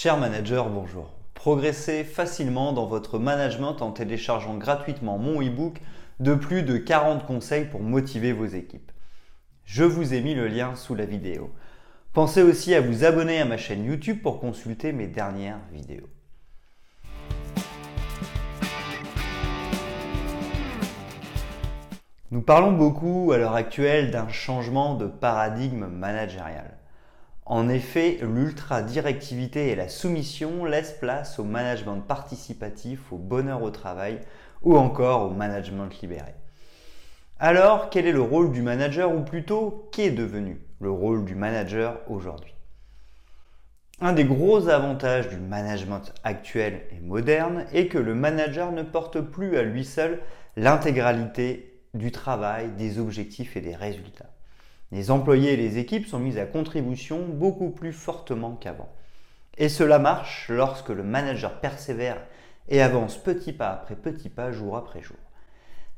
Cher manager, bonjour. Progressez facilement dans votre management en téléchargeant gratuitement mon e-book de plus de 40 conseils pour motiver vos équipes. Je vous ai mis le lien sous la vidéo. Pensez aussi à vous abonner à ma chaîne YouTube pour consulter mes dernières vidéos. Nous parlons beaucoup à l'heure actuelle d'un changement de paradigme managérial. En effet, l'ultra-directivité et la soumission laissent place au management participatif, au bonheur au travail ou encore au management libéré. Alors, quel est le rôle du manager ou plutôt qu'est devenu le rôle du manager aujourd'hui? Un des gros avantages du management actuel et moderne est que le manager ne porte plus à lui seul l'intégralité du travail, des objectifs et des résultats. Les employés et les équipes sont mis à contribution beaucoup plus fortement qu'avant. Et cela marche lorsque le manager persévère et avance petit pas après petit pas, jour après jour.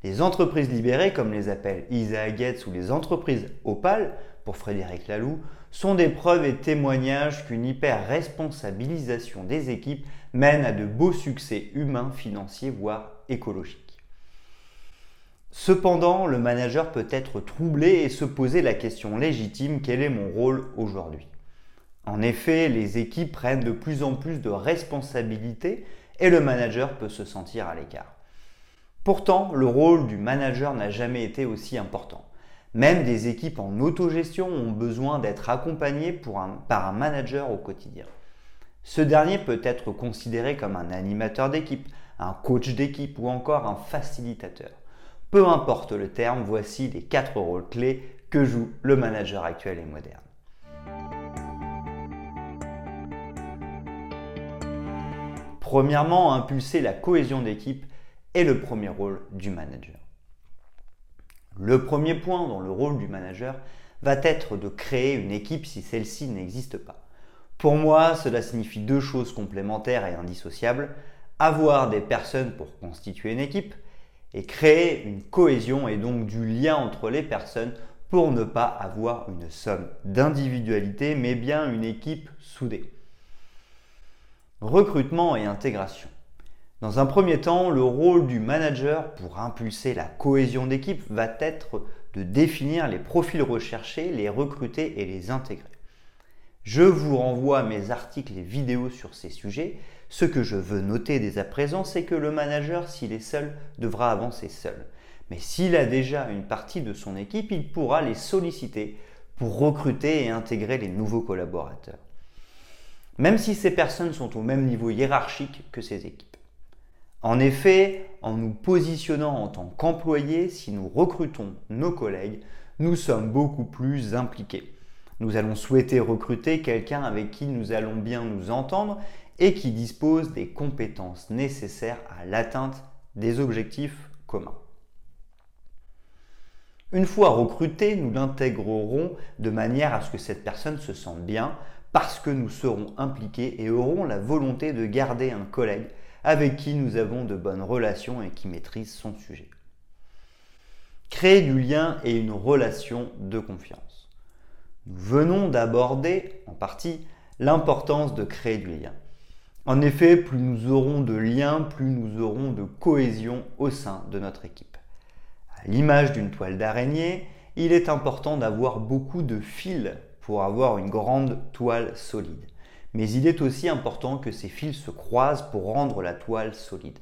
Les entreprises libérées, comme les appelle Isaac Getz ou les entreprises Opal, pour Frédéric Laloux, sont des preuves et témoignages qu'une hyper-responsabilisation des équipes mène à de beaux succès humains, financiers, voire écologiques. Cependant, le manager peut être troublé et se poser la question légitime quel est mon rôle aujourd'hui? En effet, les équipes prennent de plus en plus de responsabilités et le manager peut se sentir à l'écart. Pourtant, le rôle du manager n'a jamais été aussi important. Même des équipes en autogestion ont besoin d'être accompagnées par un manager au quotidien. Ce dernier peut être considéré comme un animateur d'équipe, un coach d'équipe ou encore un facilitateur. Peu importe le terme, voici les quatre rôles clés que joue le manager actuel et moderne. Premièrement, impulser la cohésion d'équipe est le premier rôle du manager. Le premier point dans le rôle du manager va être de créer une équipe si celle-ci n'existe pas. Pour moi, cela signifie deux choses complémentaires et indissociables. Avoir des personnes pour constituer une équipe et créer une cohésion et donc du lien entre les personnes pour ne pas avoir une somme d'individualité mais bien une équipe soudée. Recrutement et intégration. Dans un premier temps, le rôle du manager pour impulser la cohésion d'équipe va être de définir les profils recherchés, les recruter et les intégrer. Je vous renvoie à mes articles et vidéos sur ces sujets. Ce que je veux noter dès à présent, c'est que le manager, s'il est seul, devra avancer seul. Mais s'il a déjà une partie de son équipe, il pourra les solliciter pour recruter et intégrer les nouveaux collaborateurs. Même si ces personnes sont au même niveau hiérarchique que ses équipes. En effet, en nous positionnant en tant qu'employés, si nous recrutons nos collègues, nous sommes beaucoup plus impliqués. Nous allons souhaiter recruter quelqu'un avec qui nous allons bien nous entendre et qui dispose des compétences nécessaires à l'atteinte des objectifs communs. Une fois recruté, nous l'intégrerons de manière à ce que cette personne se sente bien parce que nous serons impliqués et aurons la volonté de garder un collègue avec qui nous avons de bonnes relations et qui maîtrise son sujet. Créer du lien et une relation de confiance. Nous venons d'aborder en partie l'importance de créer du lien. En effet, plus nous aurons de liens, plus nous aurons de cohésion au sein de notre équipe. À l'image d'une toile d'araignée, il est important d'avoir beaucoup de fils pour avoir une grande toile solide. Mais il est aussi important que ces fils se croisent pour rendre la toile solide.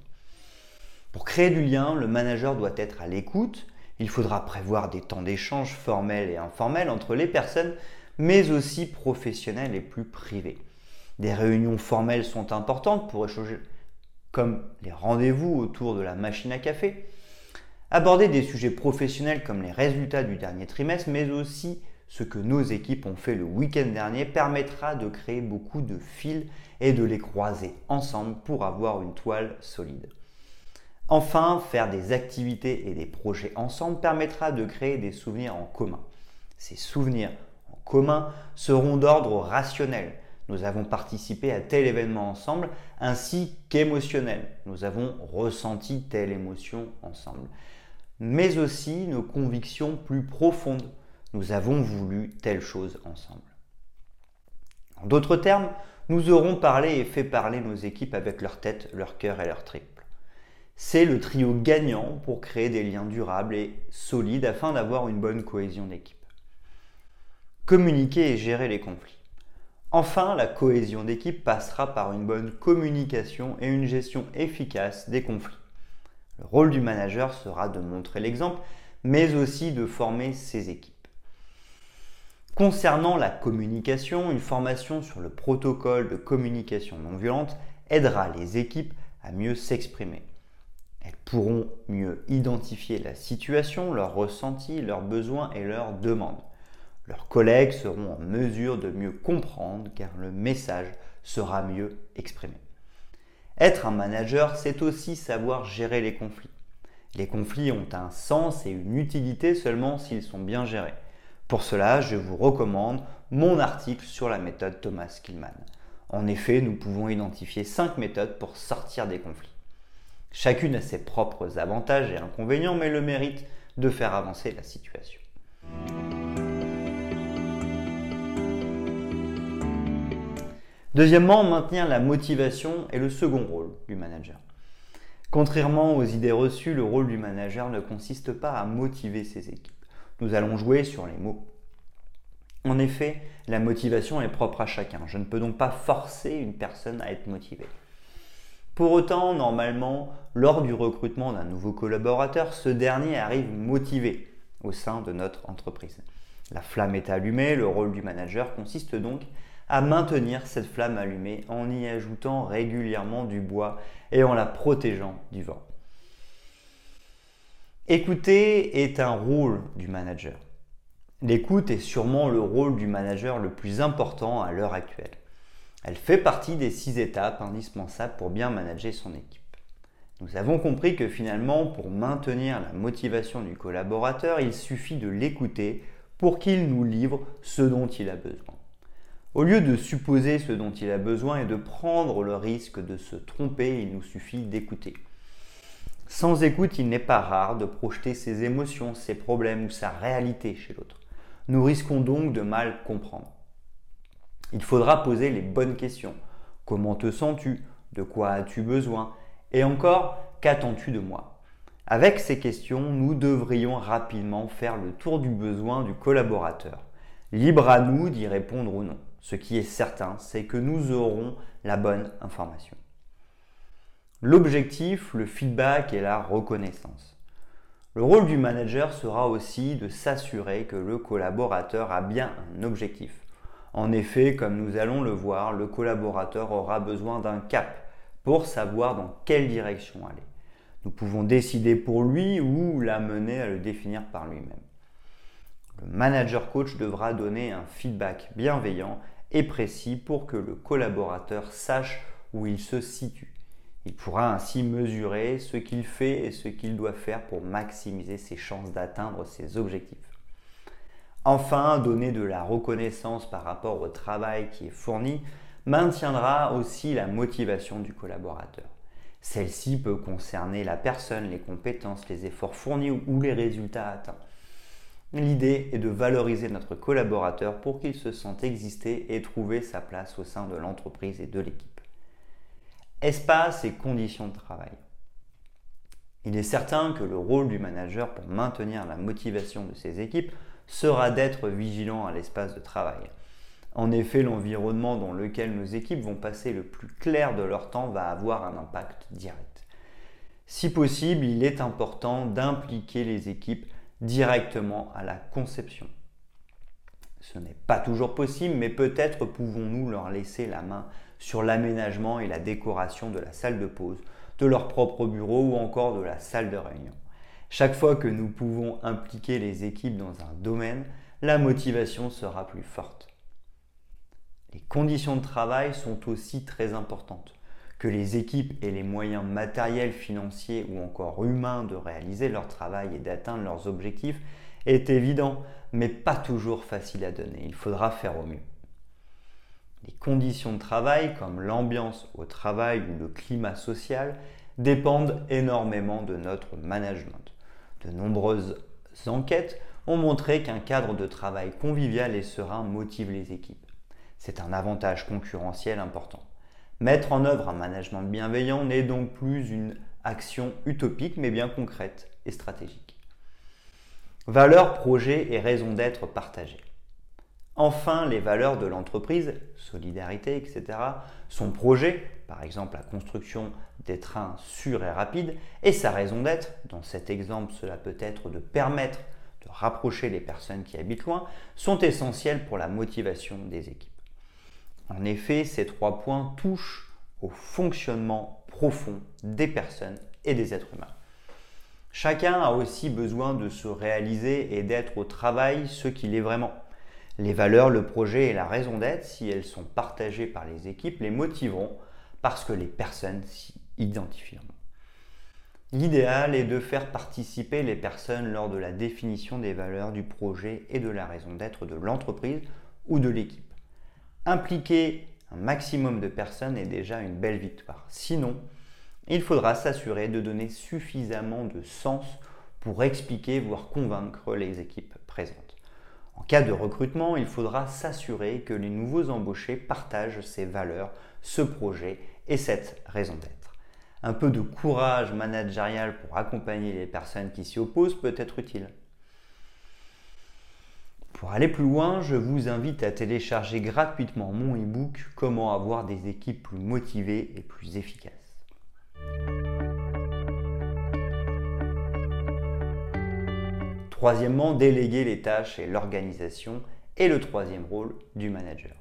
Pour créer du lien, le manager doit être à l'écoute, il faudra prévoir des temps d'échange formels et informels entre les personnes, mais aussi professionnels et plus privés. Des réunions formelles sont importantes pour échanger, comme les rendez-vous autour de la machine à café. Aborder des sujets professionnels comme les résultats du dernier trimestre, mais aussi ce que nos équipes ont fait le week-end dernier permettra de créer beaucoup de fils et de les croiser ensemble pour avoir une toile solide. Enfin, faire des activités et des projets ensemble permettra de créer des souvenirs en commun. Ces souvenirs en commun seront d'ordre rationnel. Nous avons participé à tel événement ensemble, ainsi qu'émotionnel. Nous avons ressenti telle émotion ensemble. Mais aussi nos convictions plus profondes. Nous avons voulu telle chose ensemble. En d'autres termes, nous aurons parlé et fait parler nos équipes avec leur tête, leur cœur et leur triple. C'est le trio gagnant pour créer des liens durables et solides afin d'avoir une bonne cohésion d'équipe. Communiquer et gérer les conflits. Enfin, la cohésion d'équipe passera par une bonne communication et une gestion efficace des conflits. Le rôle du manager sera de montrer l'exemple, mais aussi de former ses équipes. Concernant la communication, une formation sur le protocole de communication non violente aidera les équipes à mieux s'exprimer. Elles pourront mieux identifier la situation, leurs ressentis, leurs besoins et leurs demandes. Leurs collègues seront en mesure de mieux comprendre car le message sera mieux exprimé. Être un manager, c'est aussi savoir gérer les conflits. Les conflits ont un sens et une utilité seulement s'ils sont bien gérés. Pour cela, je vous recommande mon article sur la méthode Thomas Killman. En effet, nous pouvons identifier 5 méthodes pour sortir des conflits. Chacune a ses propres avantages et inconvénients, mais le mérite de faire avancer la situation. Deuxièmement, maintenir la motivation est le second rôle du manager. Contrairement aux idées reçues, le rôle du manager ne consiste pas à motiver ses équipes. Nous allons jouer sur les mots. En effet, la motivation est propre à chacun. Je ne peux donc pas forcer une personne à être motivée. Pour autant, normalement, lors du recrutement d'un nouveau collaborateur, ce dernier arrive motivé au sein de notre entreprise. La flamme est allumée, le rôle du manager consiste donc à maintenir cette flamme allumée en y ajoutant régulièrement du bois et en la protégeant du vent. Écouter est un rôle du manager. L'écoute est sûrement le rôle du manager le plus important à l'heure actuelle. Elle fait partie des six étapes indispensables pour bien manager son équipe. Nous avons compris que finalement, pour maintenir la motivation du collaborateur, il suffit de l'écouter pour qu'il nous livre ce dont il a besoin. Au lieu de supposer ce dont il a besoin et de prendre le risque de se tromper, il nous suffit d'écouter. Sans écoute, il n'est pas rare de projeter ses émotions, ses problèmes ou sa réalité chez l'autre. Nous risquons donc de mal comprendre. Il faudra poser les bonnes questions. Comment te sens-tu? De quoi as-tu besoin? Et encore, qu'attends-tu de moi? Avec ces questions, nous devrions rapidement faire le tour du besoin du collaborateur. Libre à nous d'y répondre ou non. Ce qui est certain, c'est que nous aurons la bonne information. L'objectif, le feedback et la reconnaissance. Le rôle du manager sera aussi de s'assurer que le collaborateur a bien un objectif. En effet, comme nous allons le voir, le collaborateur aura besoin d'un cap pour savoir dans quelle direction aller. Nous pouvons décider pour lui ou l'amener à le définir par lui-même. Le manager coach devra donner un feedback bienveillant et précis pour que le collaborateur sache où il se situe. Il pourra ainsi mesurer ce qu'il fait et ce qu'il doit faire pour maximiser ses chances d'atteindre ses objectifs. Enfin, donner de la reconnaissance par rapport au travail qui est fourni maintiendra aussi la motivation du collaborateur. Celle-ci peut concerner la personne, les compétences, les efforts fournis ou les résultats atteints. L'idée est de valoriser notre collaborateur pour qu'il se sente exister et trouver sa place au sein de l'entreprise et de l'équipe. Espace et conditions de travail. Il est certain que le rôle du manager pour maintenir la motivation de ses équipes sera d'être vigilant à l'espace de travail. En effet, l'environnement dans lequel nos équipes vont passer le plus clair de leur temps va avoir un impact direct. Si possible, il est important d'impliquer les équipes directement à la conception. Ce n'est pas toujours possible, mais peut-être pouvons-nous leur laisser la main sur l'aménagement et la décoration de la salle de pause, de leur propre bureau ou encore de la salle de réunion. Chaque fois que nous pouvons impliquer les équipes dans un domaine, la motivation sera plus forte. Les conditions de travail sont aussi très importantes. Que les équipes aient les moyens matériels, financiers ou encore humains de réaliser leur travail et d'atteindre leurs objectifs est évident, mais pas toujours facile à donner. Il faudra faire au mieux. Les conditions de travail, comme l'ambiance au travail ou le climat social, dépendent énormément de notre management. De nombreuses enquêtes ont montré qu'un cadre de travail convivial et serein motive les équipes. C'est un avantage concurrentiel important. Mettre en œuvre un management bienveillant n'est donc plus une action utopique, mais bien concrète et stratégique. Valeurs, projets et raison d'être partagées. Enfin, les valeurs de l'entreprise, solidarité, etc., son projet, par exemple la construction des trains sûrs et rapides, et sa raison d'être, dans cet exemple cela peut être de permettre de rapprocher les personnes qui habitent loin, sont essentiels pour la motivation des équipes. En effet, ces trois points touchent au fonctionnement profond des personnes et des êtres humains. Chacun a aussi besoin de se réaliser et d'être au travail ce qu'il est vraiment. Les valeurs, le projet et la raison d'être, si elles sont partagées par les équipes, les motiveront parce que les personnes s'y identifieront. L'idéal est de faire participer les personnes lors de la définition des valeurs du projet et de la raison d'être de l'entreprise ou de l'équipe. Impliquer un maximum de personnes est déjà une belle victoire. Sinon, il faudra s'assurer de donner suffisamment de sens pour expliquer, voire convaincre les équipes présentes. En cas de recrutement, il faudra s'assurer que les nouveaux embauchés partagent ces valeurs, ce projet et cette raison d'être. Un peu de courage managérial pour accompagner les personnes qui s'y opposent peut être utile. Pour aller plus loin, je vous invite à télécharger gratuitement mon e-book Comment avoir des équipes plus motivées et plus efficaces. Troisièmement, déléguer les tâches et l'organisation est le troisième rôle du manager.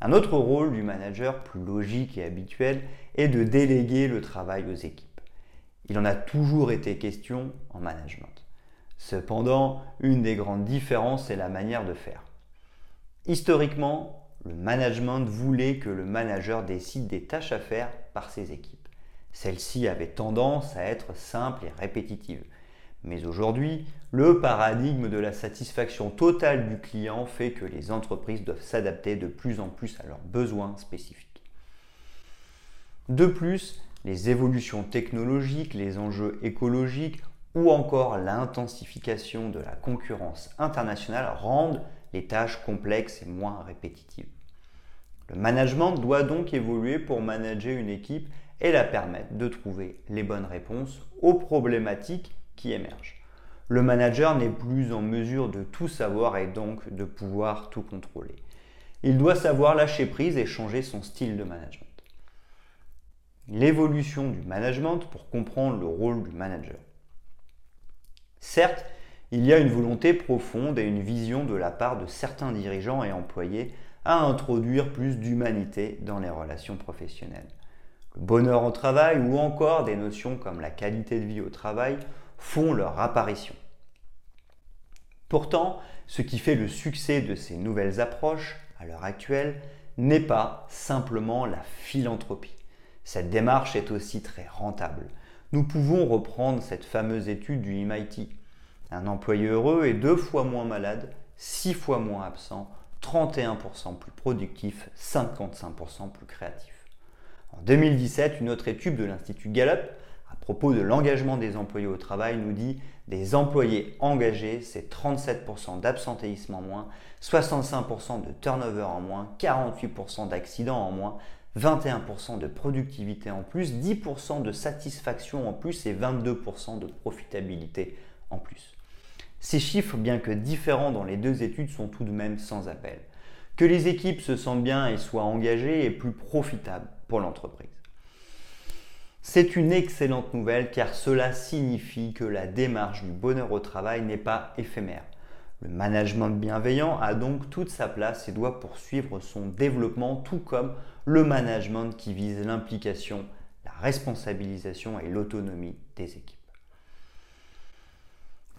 Un autre rôle du manager, plus logique et habituel, est de déléguer le travail aux équipes. Il en a toujours été question en management. Cependant, une des grandes différences est la manière de faire. Historiquement, le management voulait que le manager décide des tâches à faire par ses équipes. Celles-ci avaient tendance à être simples et répétitives. Mais aujourd'hui, le paradigme de la satisfaction totale du client fait que les entreprises doivent s'adapter de plus en plus à leurs besoins spécifiques. De plus, les évolutions technologiques, les enjeux écologiques ou encore l'intensification de la concurrence internationale rendent les tâches complexes et moins répétitives. Le management doit donc évoluer pour manager une équipe et la permettre de trouver les bonnes réponses aux problématiques qui émergent. Le manager n'est plus en mesure de tout savoir et donc de pouvoir tout contrôler. Il doit savoir lâcher prise et changer son style de management. L'évolution du management pour comprendre le rôle du manager. Certes, il y a une volonté profonde et une vision de la part de certains dirigeants et employés à introduire plus d'humanité dans les relations professionnelles. Le bonheur au travail ou encore des notions comme la qualité de vie au travail font leur apparition. Pourtant, ce qui fait le succès de ces nouvelles approches à l'heure actuelle n'est pas simplement la philanthropie. Cette démarche est aussi très rentable. Nous pouvons reprendre cette fameuse étude du MIT. Un employé heureux est deux fois moins malade, six fois moins absent, 31% plus productif, 55% plus créatif. En 2017, une autre étude de l'Institut Gallup à propos de l'engagement des employés au travail nous dit des employés engagés, c'est 37% d'absentéisme en moins, 65% de turnover en moins, 48% d'accidents en moins, 21% de productivité en plus, 10% de satisfaction en plus et 22% de profitabilité en plus. Ces chiffres, bien que différents dans les deux études, sont tout de même sans appel. Que les équipes se sentent bien et soient engagées est plus profitable pour l'entreprise. C'est une excellente nouvelle car cela signifie que la démarche du bonheur au travail n'est pas éphémère. Le management bienveillant a donc toute sa place et doit poursuivre son développement tout comme le management qui vise l'implication, la responsabilisation et l'autonomie des équipes.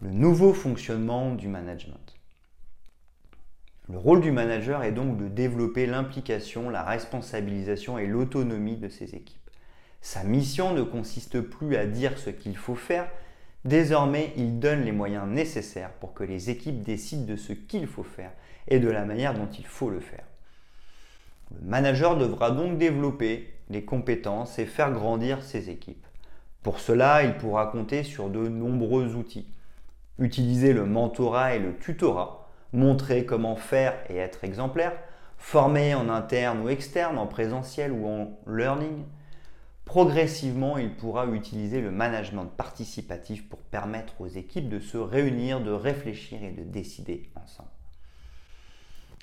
Le nouveau fonctionnement du management. Le rôle du manager est donc de développer l'implication, la responsabilisation et l'autonomie de ses équipes. Sa mission ne consiste plus à dire ce qu'il faut faire, désormais il donne les moyens nécessaires pour que les équipes décident de ce qu'il faut faire et de la manière dont il faut le faire. Le manager devra donc développer les compétences et faire grandir ses équipes. Pour cela, il pourra compter sur de nombreux outils. Utiliser le mentorat et le tutorat, montrer comment faire et être exemplaire, formé en interne ou externe, en présentiel ou en learning. Progressivement, il pourra utiliser le management participatif pour permettre aux équipes de se réunir, de réfléchir et de décider ensemble.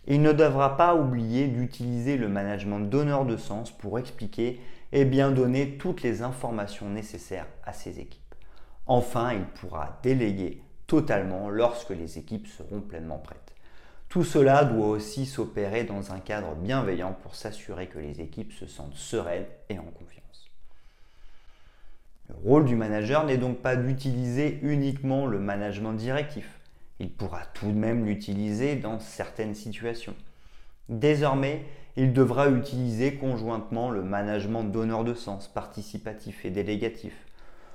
Il ne devra pas oublier d'utiliser le management donneur de sens pour expliquer et bien donner toutes les informations nécessaires à ses équipes. Enfin, il pourra déléguer totalement lorsque les équipes seront pleinement prêtes. Tout cela doit aussi s'opérer dans un cadre bienveillant pour s'assurer que les équipes se sentent sereines et en confiance. Le rôle du manager n'est donc pas d'utiliser uniquement le management directif. Il pourra tout de même l'utiliser dans certaines situations. Désormais, il devra utiliser conjointement le management donneur de sens, participatif et délégatif,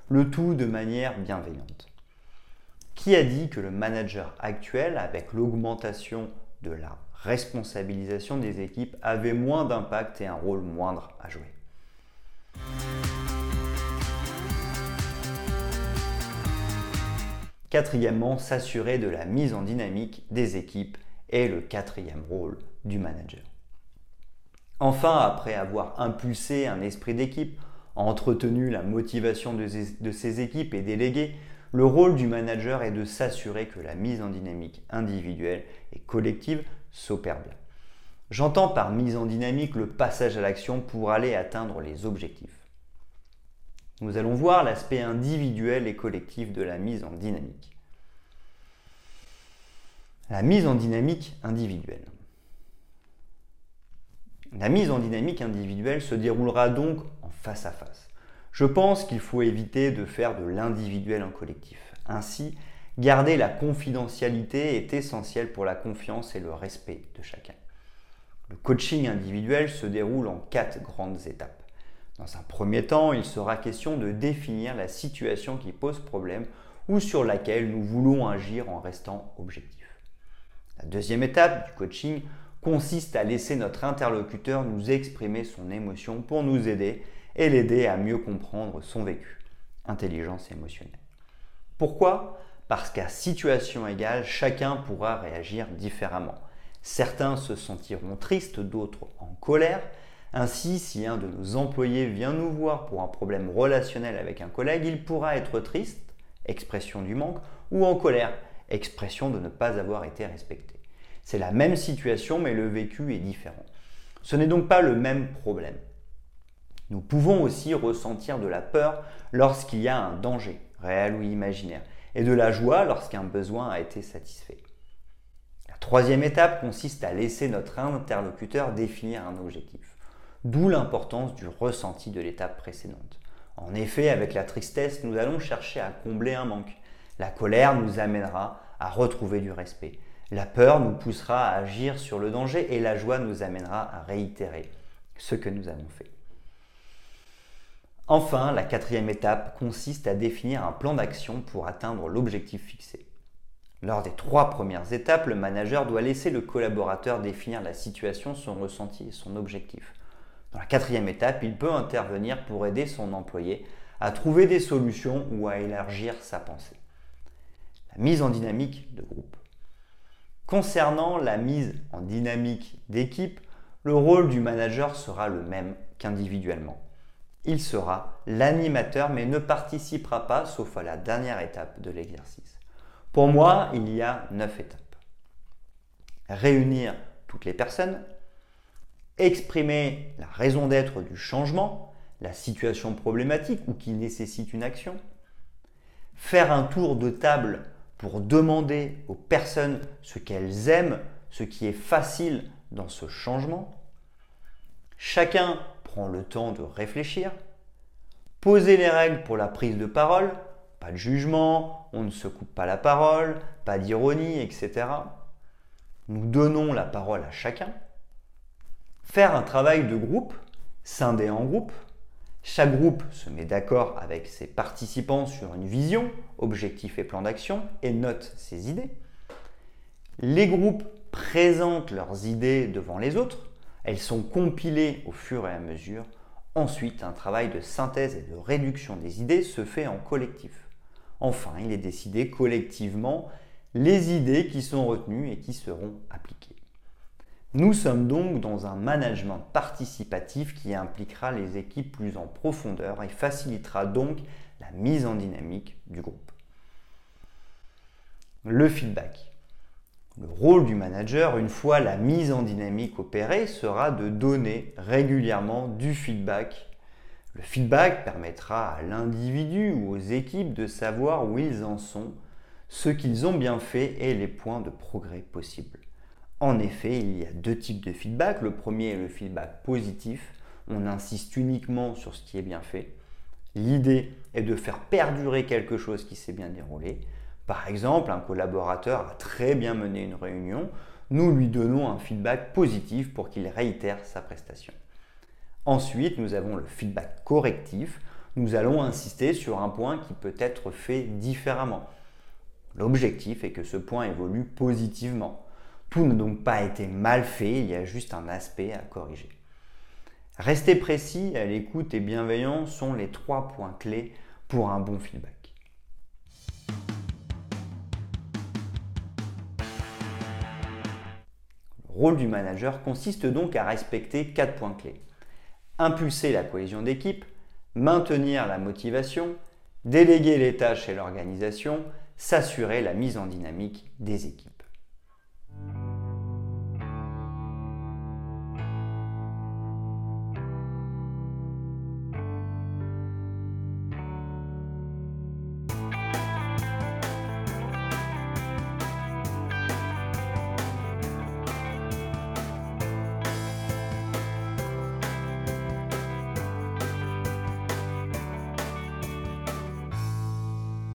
le tout de manière bienveillante. Qui a dit que le manager actuel, avec l'augmentation de la responsabilisation des équipes, avait moins d'impact et un rôle moindre à jouer? Quatrièmement, s'assurer de la mise en dynamique des équipes est le quatrième rôle du manager. Enfin, après avoir impulsé un esprit d'équipe, entretenu la motivation de ses équipes et délégué, le rôle du manager est de s'assurer que la mise en dynamique individuelle et collective s'opère bien. J'entends par mise en dynamique le passage à l'action pour aller atteindre les objectifs. Nous allons voir l'aspect individuel et collectif de la mise en dynamique. La mise en dynamique individuelle. La mise en dynamique individuelle se déroulera donc en face à face. Je pense qu'il faut éviter de faire de l'individuel en collectif. Ainsi, garder la confidentialité est essentiel pour la confiance et le respect de chacun. Le coaching individuel se déroule en quatre grandes étapes. Dans un premier temps, il sera question de définir la situation qui pose problème ou sur laquelle nous voulons agir en restant objectif. La deuxième étape du coaching consiste à laisser notre interlocuteur nous exprimer son émotion pour nous aider et l'aider à mieux comprendre son vécu, intelligence émotionnelle. Pourquoi? Parce qu'à situation égale, chacun pourra réagir différemment. Certains se sentiront tristes, d'autres en colère. Ainsi, si un de nos employés vient nous voir pour un problème relationnel avec un collègue, il pourra être triste, expression du manque, ou en colère, expression de ne pas avoir été respecté. C'est la même situation, mais le vécu est différent. Ce n'est donc pas le même problème. Nous pouvons aussi ressentir de la peur lorsqu'il y a un danger, réel ou imaginaire, et de la joie lorsqu'un besoin a été satisfait. La troisième étape consiste à laisser notre interlocuteur définir un objectif, d'où l'importance du ressenti de l'étape précédente. En effet, avec la tristesse, nous allons chercher à combler un manque. La colère nous amènera à retrouver du respect. La peur nous poussera à agir sur le danger et la joie nous amènera à réitérer ce que nous avons fait. Enfin, la quatrième étape consiste à définir un plan d'action pour atteindre l'objectif fixé. Lors des trois premières étapes, le manager doit laisser le collaborateur définir la situation, son ressenti et son objectif. Dans la quatrième étape, il peut intervenir pour aider son employé à trouver des solutions ou à élargir sa pensée. La mise en dynamique de groupe. Concernant la mise en dynamique d'équipe, le rôle du manager sera le même qu'individuellement il sera l'animateur mais ne participera pas sauf à la dernière étape de l'exercice. Pour moi, il y a neuf étapes. Réunir toutes les personnes, exprimer la raison d'être du changement, la situation problématique ou qui nécessite une action, faire un tour de table pour demander aux personnes ce qu'elles aiment, ce qui est facile dans ce changement. Chacun prend le temps de réfléchir, poser les règles pour la prise de parole, pas de jugement, on ne se coupe pas la parole, pas d'ironie, etc. Nous donnons la parole à chacun. Faire un travail de groupe, scinder en groupe. Chaque groupe se met d'accord avec ses participants sur une vision, objectif et plan d'action et note ses idées. Les groupes présentent leurs idées devant les autres elles sont compilées au fur et à mesure. Ensuite, un travail de synthèse et de réduction des idées se fait en collectif. Enfin, il est décidé collectivement les idées qui sont retenues et qui seront appliquées. Nous sommes donc dans un management participatif qui impliquera les équipes plus en profondeur et facilitera donc la mise en dynamique du groupe. Le feedback. Le rôle du manager, une fois la mise en dynamique opérée, sera de donner régulièrement du feedback. Le feedback permettra à l'individu ou aux équipes de savoir où ils en sont, ce qu'ils ont bien fait et les points de progrès possibles. En effet, il y a deux types de feedback. Le premier est le feedback positif. On insiste uniquement sur ce qui est bien fait. L'idée est de faire perdurer quelque chose qui s'est bien déroulé. Par exemple, un collaborateur a très bien mené une réunion. Nous lui donnons un feedback positif pour qu'il réitère sa prestation. Ensuite, nous avons le feedback correctif. Nous allons insister sur un point qui peut être fait différemment. L'objectif est que ce point évolue positivement. Tout n'a donc pas été mal fait, il y a juste un aspect à corriger. Rester précis, à l'écoute et bienveillant sont les trois points clés pour un bon feedback. Le rôle du manager consiste donc à respecter quatre points clés. Impulser la cohésion d'équipe, maintenir la motivation, déléguer les tâches et l'organisation, s'assurer la mise en dynamique des équipes.